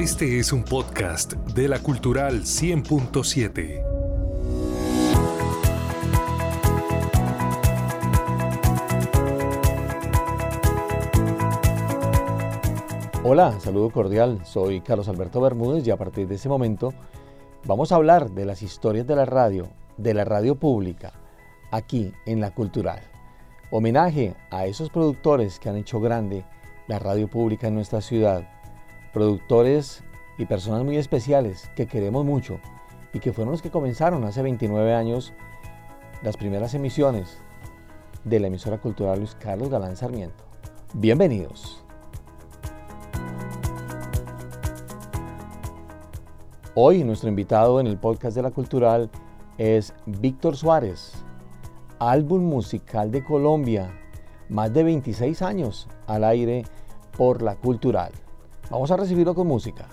Este es un podcast de la Cultural 100.7. Hola, saludo cordial, soy Carlos Alberto Bermúdez y a partir de ese momento vamos a hablar de las historias de la radio, de la radio pública, aquí en la Cultural. Homenaje a esos productores que han hecho grande la radio pública en nuestra ciudad productores y personas muy especiales que queremos mucho y que fueron los que comenzaron hace 29 años las primeras emisiones de la emisora cultural Luis Carlos Galán Sarmiento. Bienvenidos. Hoy nuestro invitado en el podcast de la cultural es Víctor Suárez, álbum musical de Colombia, más de 26 años al aire por la cultural. Vamos a recibirlo con música.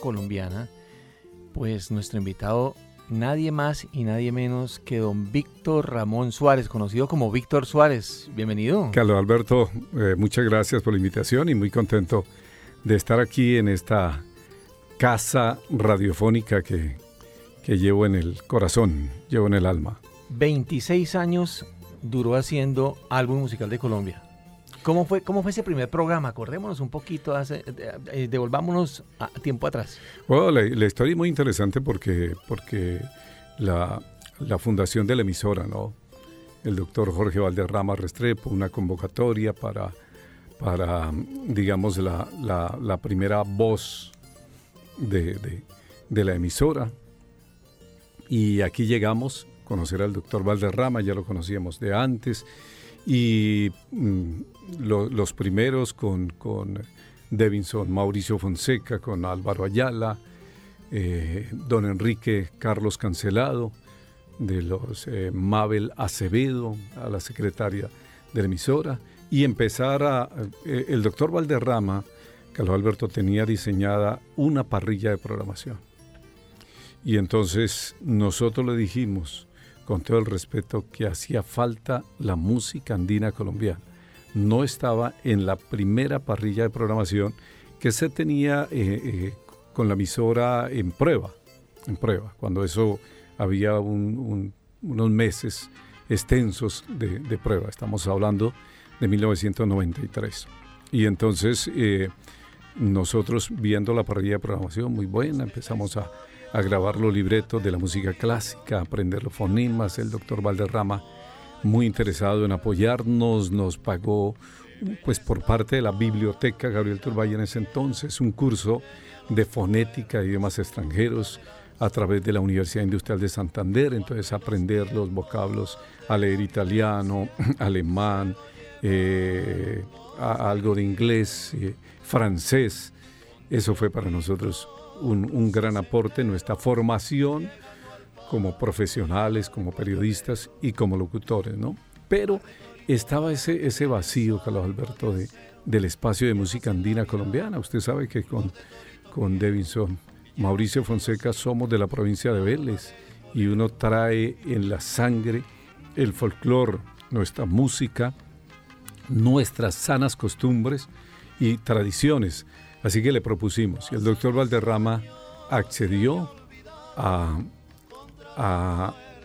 Colombiana, pues nuestro invitado, nadie más y nadie menos que don Víctor Ramón Suárez, conocido como Víctor Suárez. Bienvenido. Carlos Alberto, eh, muchas gracias por la invitación y muy contento de estar aquí en esta casa radiofónica que, que llevo en el corazón, llevo en el alma. 26 años duró haciendo álbum musical de Colombia. ¿Cómo fue, ¿Cómo fue ese primer programa? Acordémonos un poquito, hace, eh, devolvámonos a tiempo atrás. Bueno, la, historia es muy interesante porque, porque la, fundación de la emisora, ¿no? El doctor Jorge Valderrama Restrepo, una convocatoria para, para digamos, la, primera voz de, la emisora. Y aquí llegamos, conocer al doctor Valderrama, ya lo conocíamos de antes, y mm, los primeros con, con Devinson Mauricio Fonseca, con Álvaro Ayala, eh, don Enrique Carlos Cancelado, de los eh, Mabel Acevedo, a la secretaria de la emisora, y empezar a... Eh, el doctor Valderrama, Carlos Alberto, tenía diseñada una parrilla de programación. Y entonces nosotros le dijimos, con todo el respeto, que hacía falta la música andina colombiana no estaba en la primera parrilla de programación que se tenía eh, eh, con la emisora en prueba, en prueba, cuando eso había unos meses extensos de, prueba. Estamos hablando de 1993. Y entonces eh, nosotros viendo la parrilla de programación muy buena, empezamos a, a grabar los libretos de la música clásica, a aprender los fonemas, el doctor Valderrama muy interesado en apoyarnos, nos pagó pues por parte de la biblioteca Gabriel Turbay en ese entonces un curso de fonética y idiomas extranjeros a través de la Universidad Industrial de Santander, entonces aprender los vocablos, a leer italiano, alemán, eh, algo de inglés, eh, francés, eso fue para nosotros un, gran aporte, nuestra formación como profesionales, como periodistas y como locutores, ¿no? Pero estaba ese, ese vacío, Carlos Alberto, de, del espacio de música andina colombiana. Usted sabe que con, con Devinson, Mauricio Fonseca somos de la provincia de Vélez y uno trae en la sangre el folclore, nuestra música, nuestras sanas costumbres y tradiciones. Así que le propusimos. Y el doctor Valderrama accedió a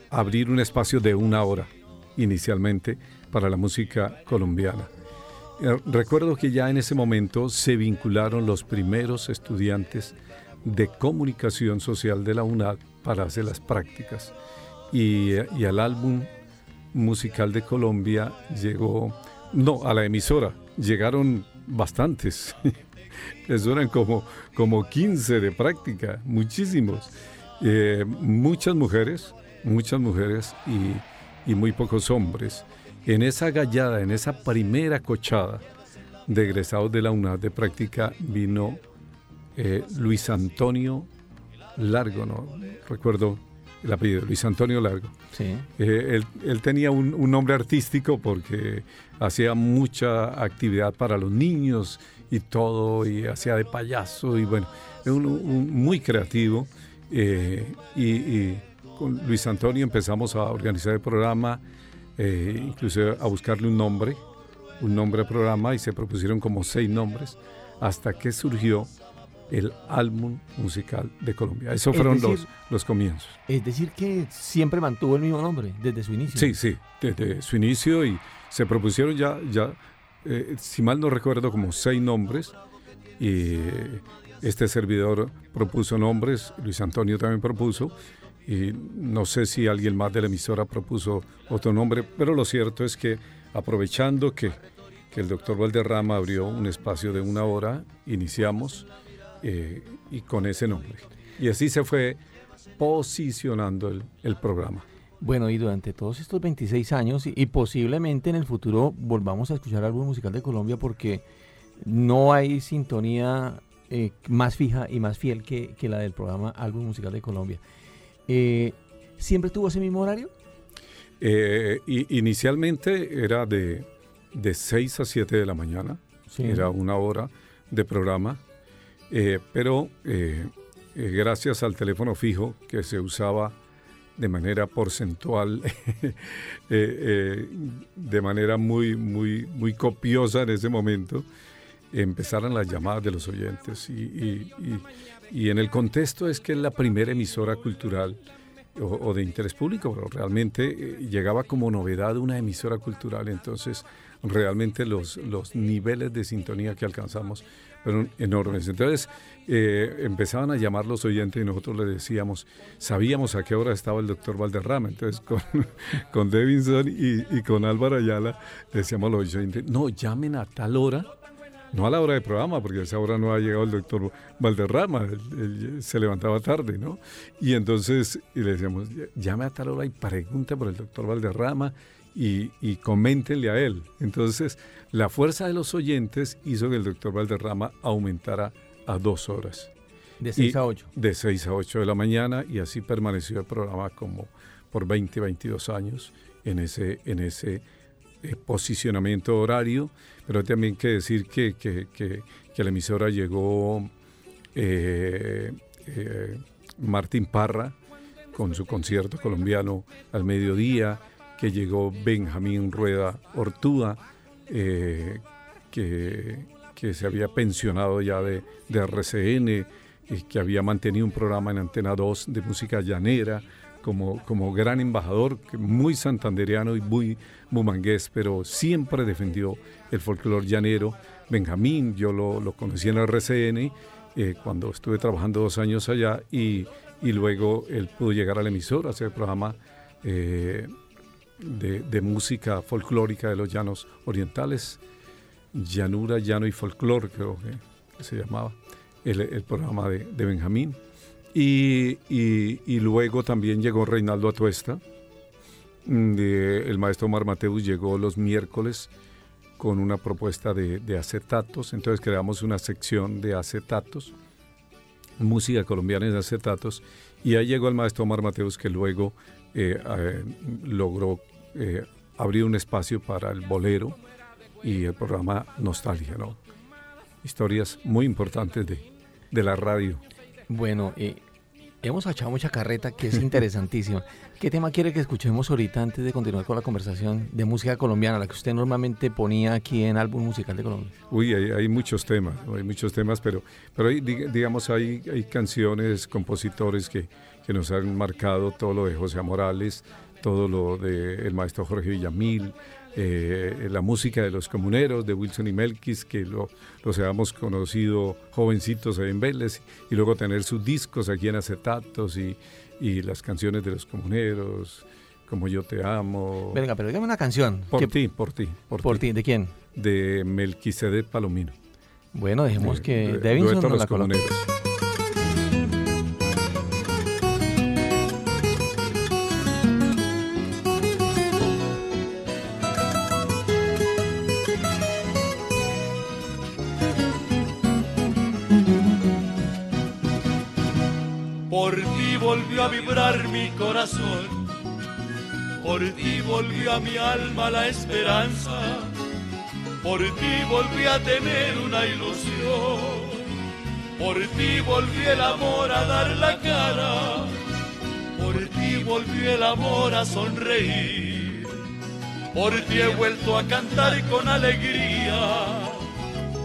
abrir un espacio de una hora inicialmente para la música colombiana. Eh, recuerdo que ya en ese momento se vincularon los primeros estudiantes de comunicación social de la UNAD para hacer las prácticas. Y, y al álbum musical de Colombia llegó, no, a la emisora, llegaron bastantes Eso eran como, como 15 de práctica, muchísimos. Eh, muchas mujeres, muchas mujeres y, y, muy pocos hombres. En esa gallada, en esa primera cochada de egresados de la UNAD de práctica vino eh, Luis Antonio Largo, no recuerdo el apellido, Luis Antonio Largo. Sí. Eh, él, tenía un, nombre artístico porque hacía mucha actividad para los niños y todo, y hacía de payaso, y bueno, un, muy creativo. Eh, y, con Luis Antonio empezamos a organizar el programa, eh, incluso a buscarle un nombre, un nombre al programa, y se propusieron como seis nombres, hasta que surgió el álbum musical de Colombia. Esos fueron los, los comienzos. Es decir, que siempre mantuvo el mismo nombre desde su inicio. Sí, sí, desde su inicio y se propusieron ya, ya eh, si mal no recuerdo, como seis nombres. Y este servidor propuso nombres, Luis Antonio también propuso. Y no sé si alguien más de la emisora propuso otro nombre, pero lo cierto es que aprovechando que, que el doctor Valderrama abrió un espacio de una hora, iniciamos eh, y con ese nombre. Y así se fue posicionando el, programa. Bueno, y durante todos estos 26 años, y, posiblemente en el futuro volvamos a escuchar algo musical de Colombia, porque no hay sintonía eh, más fija y más fiel que, la del programa Álbum Musical de Colombia. Eh, ¿Siempre tuvo ese mismo horario? inicialmente era de, de 6 a 7 de la mañana, era una hora de programa eh, pero eh, eh, gracias al teléfono fijo que se usaba de manera porcentual, de manera muy, muy, muy copiosa en ese momento, empezaron las llamadas de los oyentes. Y, en el contexto es que es la primera emisora cultural o, de interés público, pero realmente llegaba como novedad una emisora cultural. Entonces, realmente los, los niveles de sintonía que alcanzamos fueron enormes. Entonces eh, empezaban a llamar los oyentes y nosotros le decíamos, sabíamos a qué hora estaba el doctor Valderrama. Entonces con, con Devinson y, con Álvaro Ayala decíamos a los oyentes, no, llamen a tal hora. No a la hora de programa, porque esa hora no ha llegado el doctor Valderrama, él, se levantaba tarde, ¿no? Y entonces y le decíamos, llame a tal hora y pregunte por el doctor Valderrama y, y coméntenle a él. Entonces, la fuerza de los oyentes hizo que el doctor Valderrama aumentara a dos horas. De 6 a 8. De 6 a 8 de la mañana y así permaneció el programa como por 20, 22 años en ese, en ese eh, posicionamiento horario. Pero también hay que decir que, que, que, que la emisora llegó eh, eh, Martín Parra con su concierto colombiano al mediodía que llegó Benjamín Rueda Ortúa, eh, que, que, se había pensionado ya de, de RCN, y que había mantenido un programa en Antena 2 de música llanera, como, como gran embajador, muy santandereano y muy mumangués, pero siempre defendió el folclore llanero. Benjamín, yo lo, conocí en RCN eh, cuando estuve trabajando dos años allá y, y, luego él pudo llegar al emisor a hacer el programa eh, de, música folclórica de los llanos orientales, Llanura, Llano y Folclor, creo que se llamaba el, programa de, Benjamín. Y, luego también llegó Reinaldo Atuesta, mm, el maestro Omar Mateus llegó los miércoles con una propuesta de, acetatos, entonces creamos una sección de acetatos, música colombiana de acetatos, y ahí llegó el maestro Omar Mateus que luego eh, eh, logró eh, abrir un espacio para el bolero y el programa Nostalgia, ¿no? Historias muy importantes de, de la radio. Bueno, hemos echado mucha carreta que es interesantísima. ¿Qué tema quiere que escuchemos ahorita antes de continuar con la conversación de música colombiana, la que usted normalmente ponía aquí en álbum musical de Colombia? Uy, hay, muchos temas, hay muchos temas, pero, pero digamos hay, hay canciones, compositores que, que nos han marcado todo lo de José Morales, todo lo del maestro Jorge Villamil, eh, la música de los comuneros, de Wilson y Melquis, que lo, los habíamos conocido jovencitos en Vélez, y luego tener sus discos aquí en acetatos y, y las canciones de los comuneros, como Yo Te Amo. Venga, pero dígame una canción. Por ti, por ti. Por, ti. ¿de quién? De Melquisedec Palomino. Bueno, dejemos que Devinson nos la coloque. Volvió a vibrar mi corazón, por ti volvió a mi alma la esperanza. Por ti volví a tener una ilusión, por ti volví el amor a dar la cara, por ti volvió el amor a sonreír, por ti he vuelto a cantar con alegría,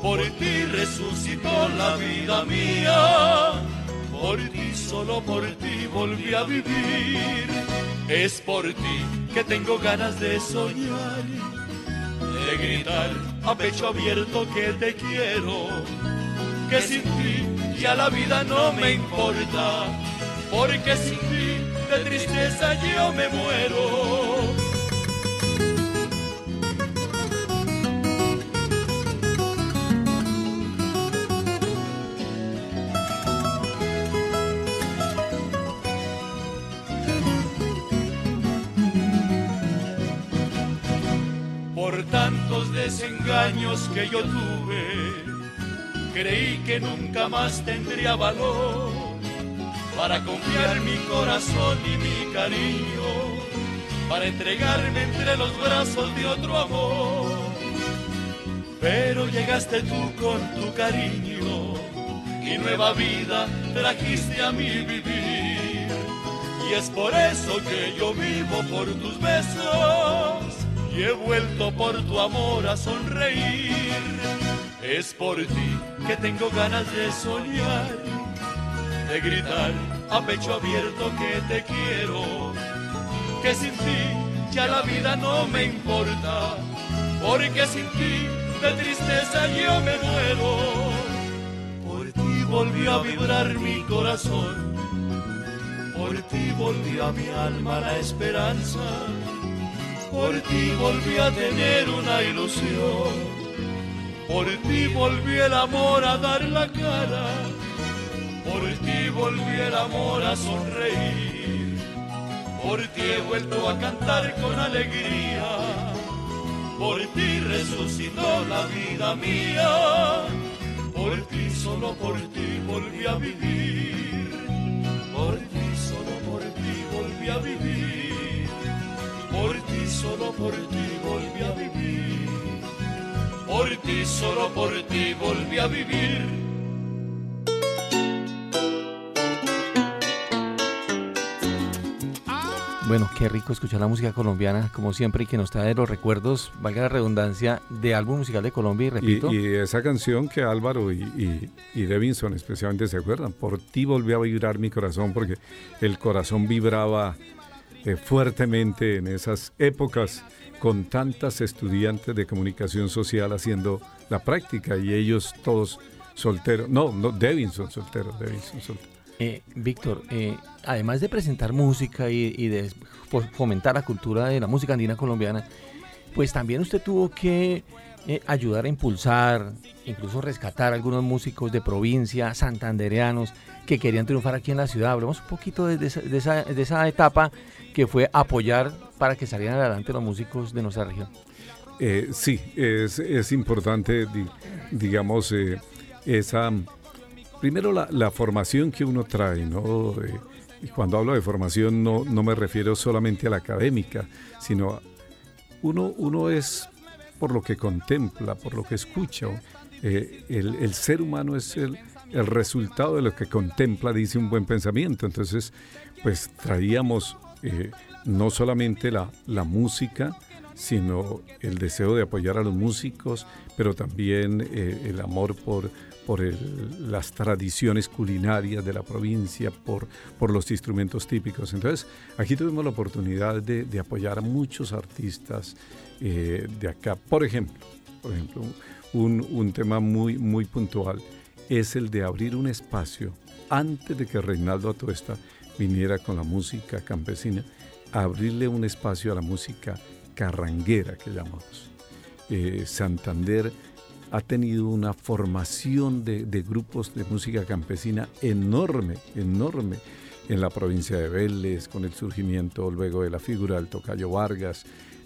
por ti resucitó la vida mía, por ti, solo por ti volví a vivir, es por ti que tengo ganas de soñar de gritar a pecho abierto que te quiero, que sin ti ya la vida no me importa, porque sin ti de tristeza yo me muero. Desengaños que yo tuve, creí que nunca más tendría valor para confiar mi corazón y mi cariño, para entregarme entre los brazos de otro amor. Pero llegaste tú con tu cariño y nueva vida trajiste a mi vivir. Y es por eso que yo vivo por tus besos y he vuelto por tu amor a sonreír. Es por ti que tengo ganas de soñar, de gritar a pecho abierto que te quiero, que sin ti ya la vida no me importa, porque sin ti de tristeza yo me muero. Por ti volvió a vibrar mi corazón, por ti volvió a mi alma la esperanza por ti volví a tener una ilusión, por ti volví el amor a dar la cara, por ti volví el amor a sonreír, por ti he vuelto a cantar con alegría, por ti resucitó la vida mía, por ti, solo por ti volví a vivir, por ti, solo por ti volví a vivir. Solo por ti volví a vivir. Por ti, solo por ti volví a vivir. Bueno, qué rico escuchar la música colombiana, como siempre, y que nos trae los recuerdos, valga la redundancia, de álbum musical de Colombia, y repito. Y, esa canción que Álvaro y, y, y, Devinson especialmente se acuerdan, por ti volvió a vibrar mi corazón, porque el corazón vibraba eh, fuertemente en esas épocas con tantas estudiantes de comunicación social haciendo la práctica y ellos todos solteros. No, no, Devinson soltero, Devinson soltero. Eh, Víctor, eh, además de presentar música y, de fomentar la cultura de la música andina colombiana, pues también usted tuvo que ayudar a impulsar, incluso rescatar a algunos músicos de provincia, santandereanos, que querían triunfar aquí en la ciudad. Hablemos un poquito de, esa, de esa etapa que fue apoyar para que salieran adelante los músicos de nuestra región. Eh, sí, es, es importante, digamos, eh, esa, primero la, formación que uno trae, ¿no? y cuando hablo de formación no, no me refiero solamente a la académica, sino uno, uno es por lo que contempla, por lo que escucha. Eh, el, el, ser humano es el, el resultado de lo que contempla, dice un buen pensamiento. Entonces, pues traíamos eh, no solamente la, la, música, sino el deseo de apoyar a los músicos, pero también eh, el amor por, por las tradiciones culinarias de la provincia, por, por los instrumentos típicos. Entonces, aquí tuvimos la oportunidad de, de apoyar a muchos artistas eh, de acá. Por ejemplo, por ejemplo un, un tema muy, muy puntual es el de abrir un espacio antes de que Reinaldo Atuesta viniera con la música campesina, abrirle un espacio a la música carranguera que llamamos. Eh, Santander ha tenido una formación de, grupos de música campesina enorme, enorme en la provincia de Vélez, con el surgimiento luego de la figura del Tocayo Vargas,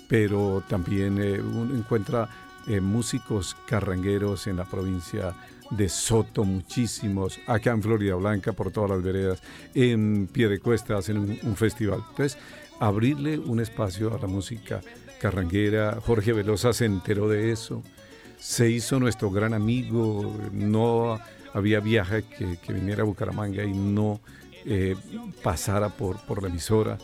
pero también eh, uno encuentra eh, músicos carrangueros en la provincia de Soto, muchísimos, acá en Florida Blanca, por todas las veredas, en Piedecuesta hacen un, festival. Entonces, abrirle un espacio a la música carranguera, Jorge Velosa se enteró de eso, se hizo nuestro gran amigo, no había viaje que, viniera a Bucaramanga y no eh, pasara por, por la emisora.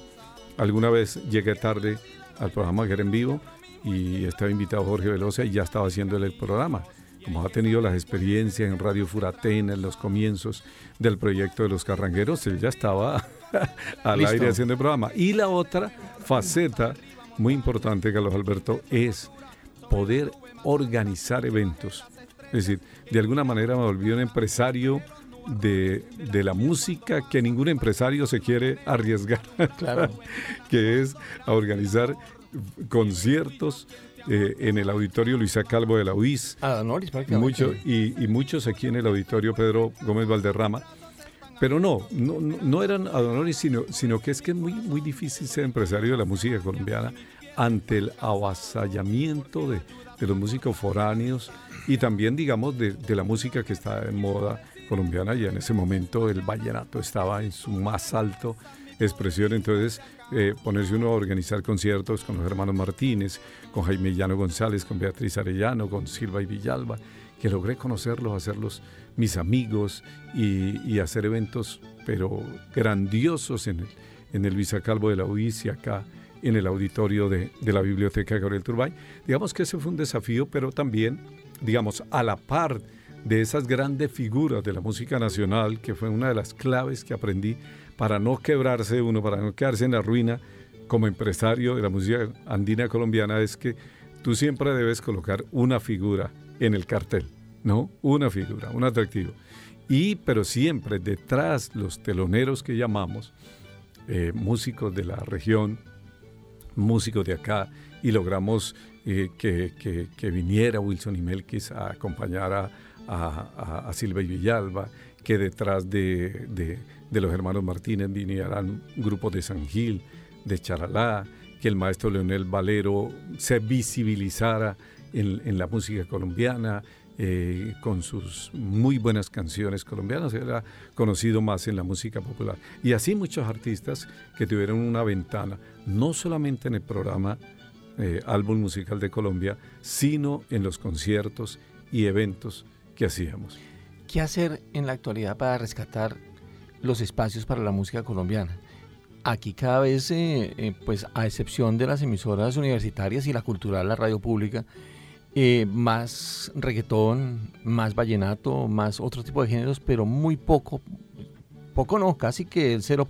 Alguna vez llegué tarde al programa que era en vivo y estaba invitado Jorge Velosa y ya estaba haciendo el programa como ha tenido las experiencias en Radio Furatena en los comienzos del proyecto de los carrangueros, él ya estaba al aire haciendo el programa. Y la otra faceta muy importante, Carlos Alberto, es poder organizar eventos. Es decir, de alguna manera me volví un empresario de, de, la música que ningún empresario se quiere arriesgar. Claro. que es a organizar conciertos, eh, en el auditorio Luisa Calvo de la UIS. Ah, Mucho, y, y, muchos aquí en el auditorio Pedro Gómez Valderrama. Pero no, no, no eran Adonoris, sino, sino que es que es muy, muy difícil ser empresario de la música colombiana ante el avasallamiento de, de los músicos foráneos y también, digamos, de, de, la música que está en moda colombiana. Y en ese momento el vallenato estaba en su más alto expresión. Entonces, eh, ponerse uno a organizar conciertos con los hermanos Martínez, con Jaime Llano González, con Beatriz Arellano, con Silva y Villalba, que logré conocerlos, hacerlos mis amigos y, hacer eventos, pero grandiosos en el, en Luisa Calvo de la UIS y acá en el auditorio de, de la Biblioteca Gabriel Turbay. Digamos que ese fue un desafío, pero también, digamos, a la par de esas grandes figuras de la música nacional, que fue una de las claves que aprendí para no quebrarse uno, para no quedarse en la ruina como empresario de la música andina colombiana, es que tú siempre debes colocar una figura en el cartel, ¿no? Una figura, un atractivo. Y, pero siempre detrás los teloneros que llamamos, eh, músicos de la región, músicos de acá, y logramos eh, que, viniera Wilson y Melquis a acompañar a, a, Silva y Villalba, que detrás de, de, los hermanos Martínez vinieran grupos de San Gil, de Charalá, que el maestro Leonel Valero se visibilizara en, la música colombiana, eh, con sus muy buenas canciones colombianas, era conocido más en la música popular. Y así muchos artistas que tuvieron una ventana, no solamente en el programa eh, Álbum Musical de Colombia, sino en los conciertos y eventos que hacíamos. ¿Qué hacer en la actualidad para rescatar los espacios para la música colombiana? Aquí cada vez, eh, eh, pues a excepción de las emisoras universitarias y la cultural, la radio pública, eh, más reggaetón, más vallenato, más otro tipo de géneros, pero muy poco, poco no, casi que el 0.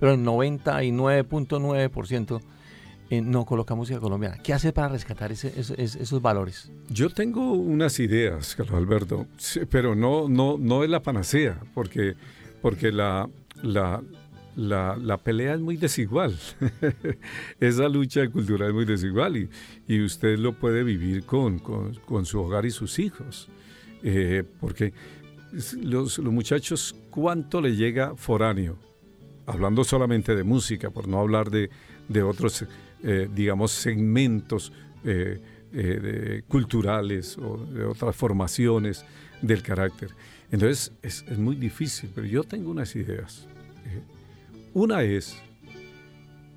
pero el 99.9% no coloca música colombiana. ¿Qué hace para rescatar esos valores? Yo tengo unas ideas, Carlos Alberto, pero no, no, no es la panacea, porque, porque la, la, la, pelea es muy desigual. Esa lucha cultural es muy desigual y, y usted lo puede vivir con, con, su hogar y sus hijos. Eh, porque los, los muchachos, ¿cuánto le llega foráneo? Hablando solamente de música, por no hablar de, de otros eh, digamos, segmentos eh, culturales o de otras formaciones del carácter. Entonces es, muy difícil, pero yo tengo unas ideas. una es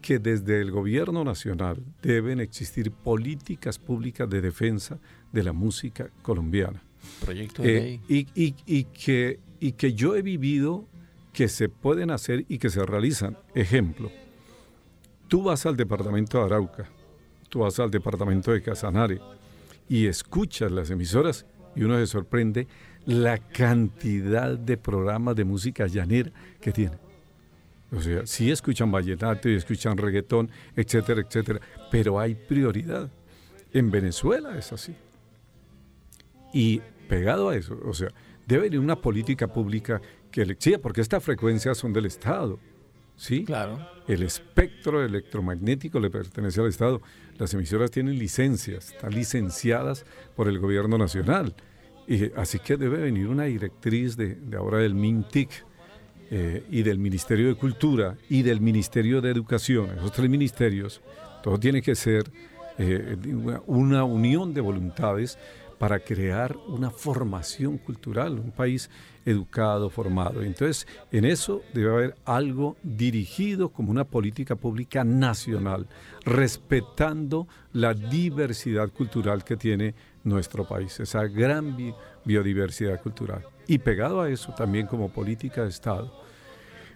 que desde el gobierno nacional deben existir políticas públicas de defensa de la música colombiana. Proyecto de y, y, que, y que yo he vivido que se pueden hacer y que se realizan. Ejemplo, Tú vas al departamento de Arauca, tú vas al departamento de Casanare y escuchas las emisoras y uno se sorprende la cantidad de programas de música llanera que tiene. O sea, sí escuchan vallenato y escuchan reggaetón, etcétera, etcétera, pero hay prioridad. En Venezuela es así. Y pegado a eso, o sea, debe haber una política pública que le exija, porque estas frecuencias son del Estado ¿sí? Claro. El espectro electromagnético le pertenece al Estado. Las emisoras tienen licencias, están licenciadas por el gobierno nacional. Y, así que debe venir una directriz de, ahora del MINTIC eh, y del Ministerio de Cultura y del Ministerio de Educación. Esos tres ministerios, todo tiene que ser eh, una unión de voluntades para crear una formación cultural, un país educado, formado. Entonces, en eso debe haber algo dirigido como una política pública nacional, respetando la diversidad cultural que tiene nuestro país, esa gran biodiversidad cultural. Y pegado a eso también como política de Estado,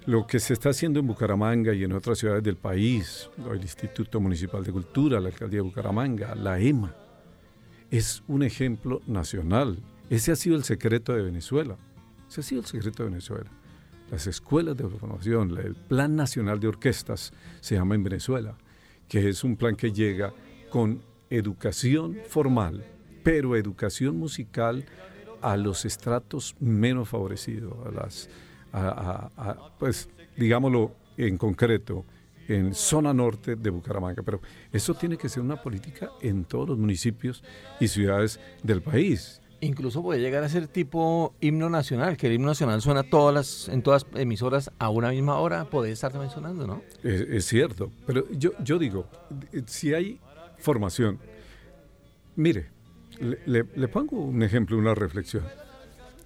lo que se está haciendo en Bucaramanga y en otras ciudades del país, el Instituto Municipal de Cultura, la Alcaldía de Bucaramanga, la EMA, es un ejemplo nacional. Ese ha sido el secreto de Venezuela. Ese ha sido el secreto de Venezuela. Las escuelas de formación, el Plan Nacional de Orquestas se llama en Venezuela, que es un plan que llega con educación formal, pero educación musical a los estratos menos favorecidos, a las, pues digámoslo en concreto, en zona norte de Bucaramanga. Pero eso tiene que ser una política en todos los municipios y ciudades del país. Incluso puede llegar a ser tipo himno nacional, que el himno nacional suena todas las, en todas emisoras a una misma hora, puede estar también sonando, ¿no? Es, cierto, pero yo, yo digo, si hay formación, mire, le, pongo un ejemplo, una reflexión.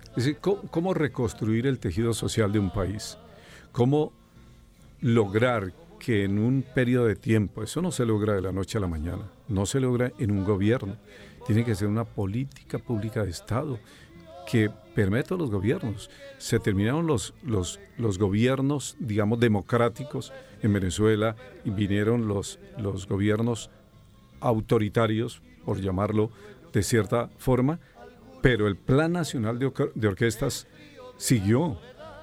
Es decir, ¿cómo reconstruir el tejido social de un país? ¿Cómo lograr que en un periodo de tiempo, eso no se logra de la noche a la mañana, no se logra en un gobierno, tiene que ser una política pública de Estado que permita a los gobiernos. Se terminaron los, los, los gobiernos, digamos, democráticos en Venezuela y vinieron los, los gobiernos autoritarios, por llamarlo de cierta forma, pero el Plan Nacional de, de Orquestas siguió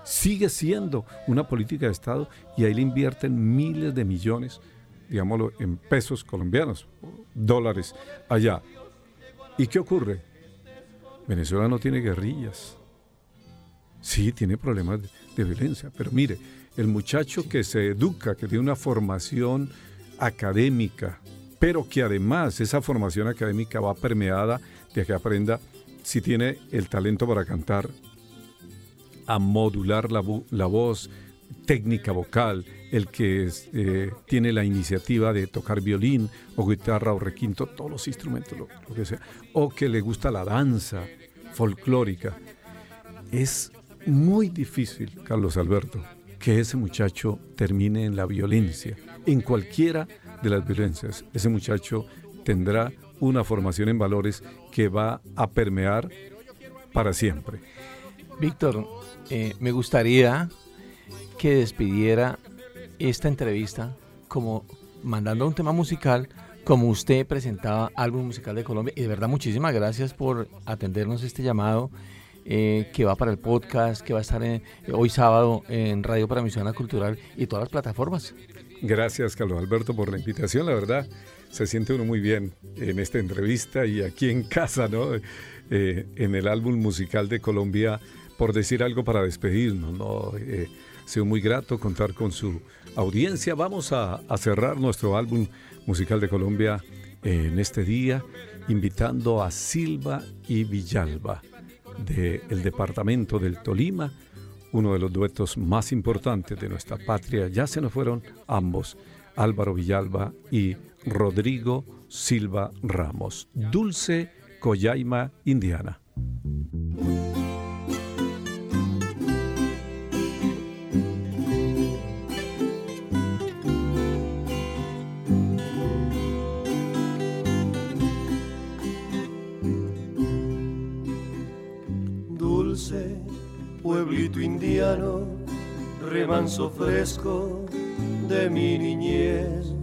sigue siendo una política de Estado y ahí le invierten miles de millones, digámoslo, en pesos colombianos, dólares allá. ¿Y qué ocurre? Venezuela no tiene guerrillas. Sí, tiene problemas de, violencia, pero mire, el muchacho que se educa, que tiene una formación académica, pero que además esa formación académica va permeada de que aprenda si tiene el talento para cantar, a modular la, voz, técnica vocal, el que eh, tiene la iniciativa de tocar violín o guitarra o requinto, todos los instrumentos, lo, que sea, o que le gusta la danza folclórica. Es muy difícil, Carlos Alberto, que ese muchacho termine en la violencia, en cualquiera de las violencias. Ese muchacho tendrá una formación en valores que va a permear para siempre. Víctor, eh, me gustaría que despidiera esta entrevista como mandando un tema musical como usted presentaba álbum musical de Colombia y de verdad muchísimas gracias por atendernos este llamado eh, que va para el podcast que va a estar hoy sábado en Radio para Misión Cultural y todas las plataformas. Gracias Carlos Alberto por la invitación, la verdad se siente uno muy bien en esta entrevista y aquí en casa, ¿no? Eh, en el álbum musical de Colombia por decir algo para despedirnos. ¿no? Eh, ha sido muy grato contar con su audiencia. Vamos a, cerrar nuestro álbum musical de Colombia en este día, invitando a Silva y Villalba del departamento del Tolima, uno de los duetos más importantes de nuestra patria. Ya se nos fueron ambos, Álvaro Villalba y Rodrigo Silva Ramos. Dulce Coyaima Indiana. Pueblito indiano, remanso fresco de mi niñez,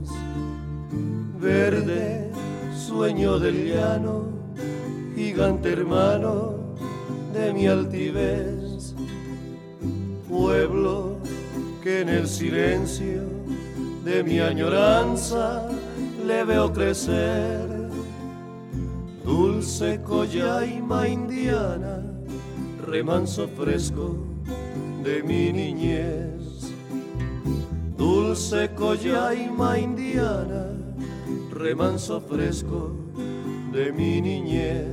verde sueño del llano, gigante hermano de mi altivez, pueblo que en el silencio de mi añoranza le veo crecer, dulce collaima indiana remanso fresco de mi niñez. dulce collaima indiana, remanso fresco de mi niñez.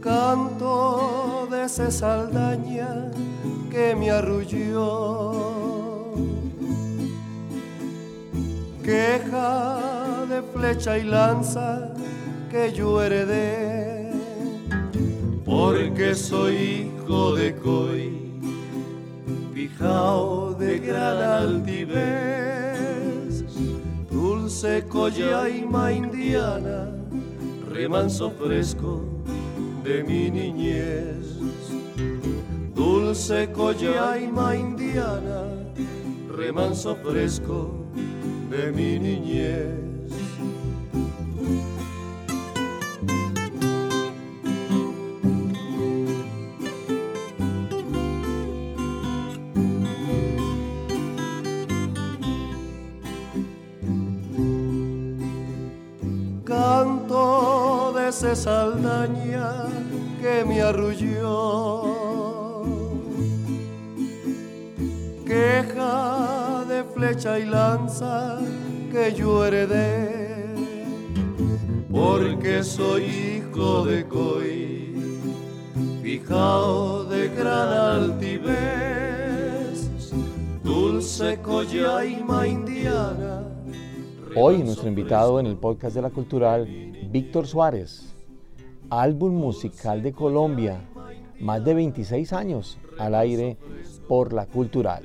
Canto saldaña que me arrulló. Queja de flecha y lanza que yo heredé, porque soy hijo de Coy, fijao de gran altivez, dulce collaima indiana, remanso fresco de mi niñez dulce collaima indiana, remanso fresco de mi niñez. Canto de esa saldaña que me arrulló flecha y lanza que yo heredé, porque soy hijo de Coy, fijao de gran altivez, dulce collaima indiana. Hoy nuestro invitado en el podcast de la cultural, Víctor Suárez, álbum musical de Colombia, más de 26 años al aire por la cultural.